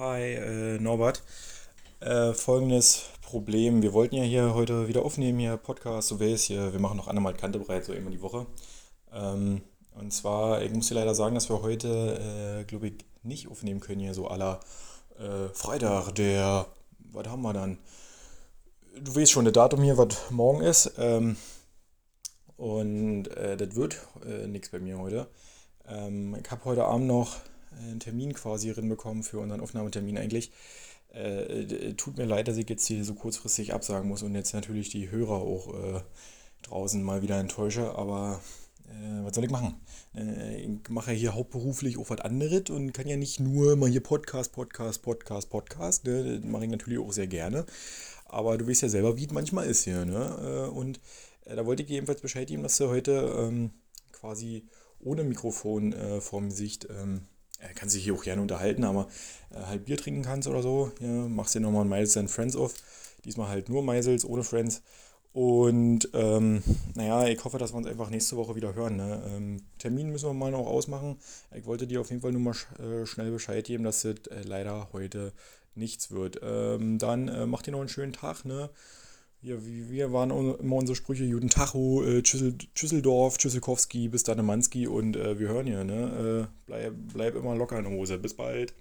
Hi, äh, Norbert. Äh, folgendes Problem. Wir wollten ja hier heute wieder aufnehmen, hier Podcast, so wie es hier. Wir machen noch einmal Kante breit, so immer die Woche. Ähm, und zwar, ich muss dir leider sagen, dass wir heute, äh, glaube ich, nicht aufnehmen können, hier so aller äh, Freitag, der, was haben wir dann? Du weißt schon, das Datum hier, was morgen ist. Ähm, und äh, das wird äh, nichts bei mir heute. Ähm, ich habe heute Abend noch einen Termin quasi bekommen für unseren Aufnahmetermin eigentlich. Äh, tut mir leid, dass ich jetzt hier so kurzfristig absagen muss und jetzt natürlich die Hörer auch äh, draußen mal wieder enttäusche, aber äh, was soll ich machen? Äh, ich mache hier hauptberuflich auch was anderes und kann ja nicht nur mal hier Podcast, Podcast, Podcast, Podcast. Ne? Das mache ich natürlich auch sehr gerne. Aber du weißt ja selber, wie es manchmal ist hier. Ne? Äh, und äh, da wollte ich jedenfalls Bescheid geben, dass du heute ähm, quasi ohne Mikrofon äh, vorm Gesicht ähm, äh, kannst dich hier auch gerne unterhalten, aber äh, halt Bier trinken kannst oder so. Ja, machst dir nochmal ein Miles and Friends auf. Diesmal halt nur Meisels, ohne Friends. Und ähm, naja, ich hoffe, dass wir uns einfach nächste Woche wieder hören. Ne? Ähm, Termin müssen wir mal noch ausmachen. Ich wollte dir auf jeden Fall nur mal sch äh, schnell Bescheid geben, dass es äh, leider heute nichts wird. Ähm, dann äh, macht ihr noch einen schönen Tag. Ne? Ja, wir waren immer unsere Sprüche, Juden Tacho, äh, Schüssel, Schüsseldorf, Tschüsselkowski, bis dann Manski und äh, wir hören hier, ne? Äh, bleib, bleib immer locker in der Hose. Bis bald.